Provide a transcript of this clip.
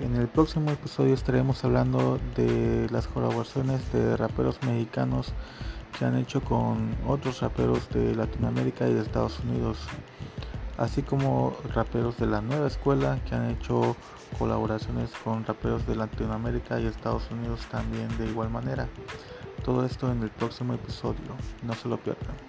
En el próximo episodio estaremos hablando de las colaboraciones de raperos mexicanos que han hecho con otros raperos de Latinoamérica y de Estados Unidos, así como raperos de la nueva escuela que han hecho colaboraciones con raperos de Latinoamérica y Estados Unidos también de igual manera. Todo esto en el próximo episodio, no se lo pierdan.